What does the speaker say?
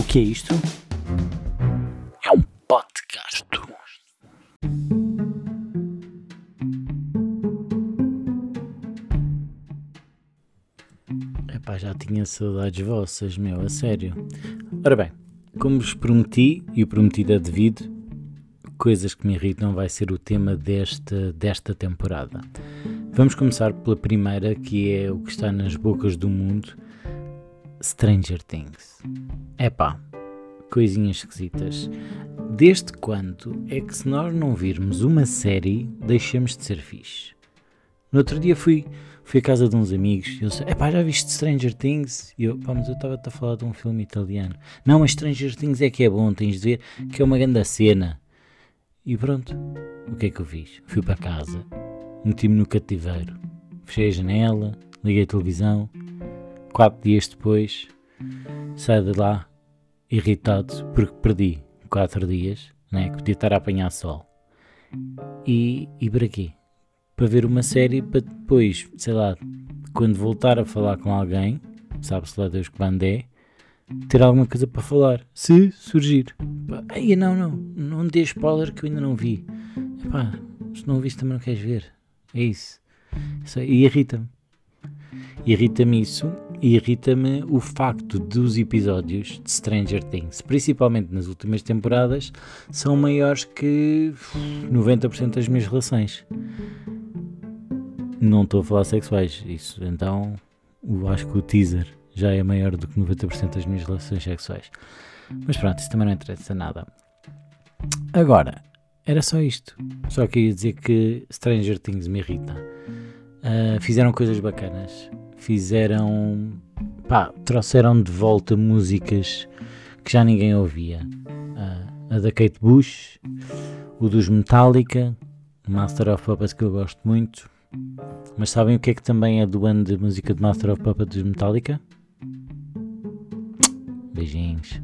O que é isto? É um podcast. Epá, já tinha saudades vossas, meu, a sério. Ora bem, como vos prometi, e o prometido é devido, coisas que me irritam vai ser o tema desta, desta temporada. Vamos começar pela primeira, que é o que está nas bocas do mundo, Stranger Things. Epá, coisinhas esquisitas. Desde quando é que se nós não virmos uma série, deixamos de ser fixe? No outro dia fui, fui à casa de uns amigos e eles disseram, epá, já viste Stranger Things? E eu, pá, mas eu estava-te a falar de um filme italiano. Não, mas Stranger Things é que é bom, tens de ver, que é uma grande cena. E pronto, o que é que eu fiz? Fui para casa, meti-me no cativeiro, fechei a janela, liguei a televisão, quatro dias depois, saio de lá irritado porque perdi quatro dias, né, que podia estar a apanhar sol. E, e para quê? Para ver uma série para depois, sei lá, quando voltar a falar com alguém, sabe-se lá Deus que banda é, ter alguma coisa para falar, se surgir. Aí não, não, não dê spoiler que eu ainda não vi. Epá, se não viste também não queres ver. É isso. isso e irrita-me. Irrita-me isso irrita-me o facto dos episódios de Stranger Things, principalmente nas últimas temporadas, são maiores que 90% das minhas relações. Não estou a falar sexuais, isso então acho que o teaser já é maior do que 90% das minhas relações sexuais. Mas pronto, isso também não interessa nada. Agora, era só isto. Só que ia dizer que Stranger Things me irrita. Uh, fizeram coisas bacanas fizeram. pá, trouxeram de volta músicas que já ninguém ouvia. Uh, a da Kate Bush, o dos Metallica, Master of Puppets que eu gosto muito. Mas sabem o que é que também é do ano de música de Master of Puppets dos Metallica? Beijinhos.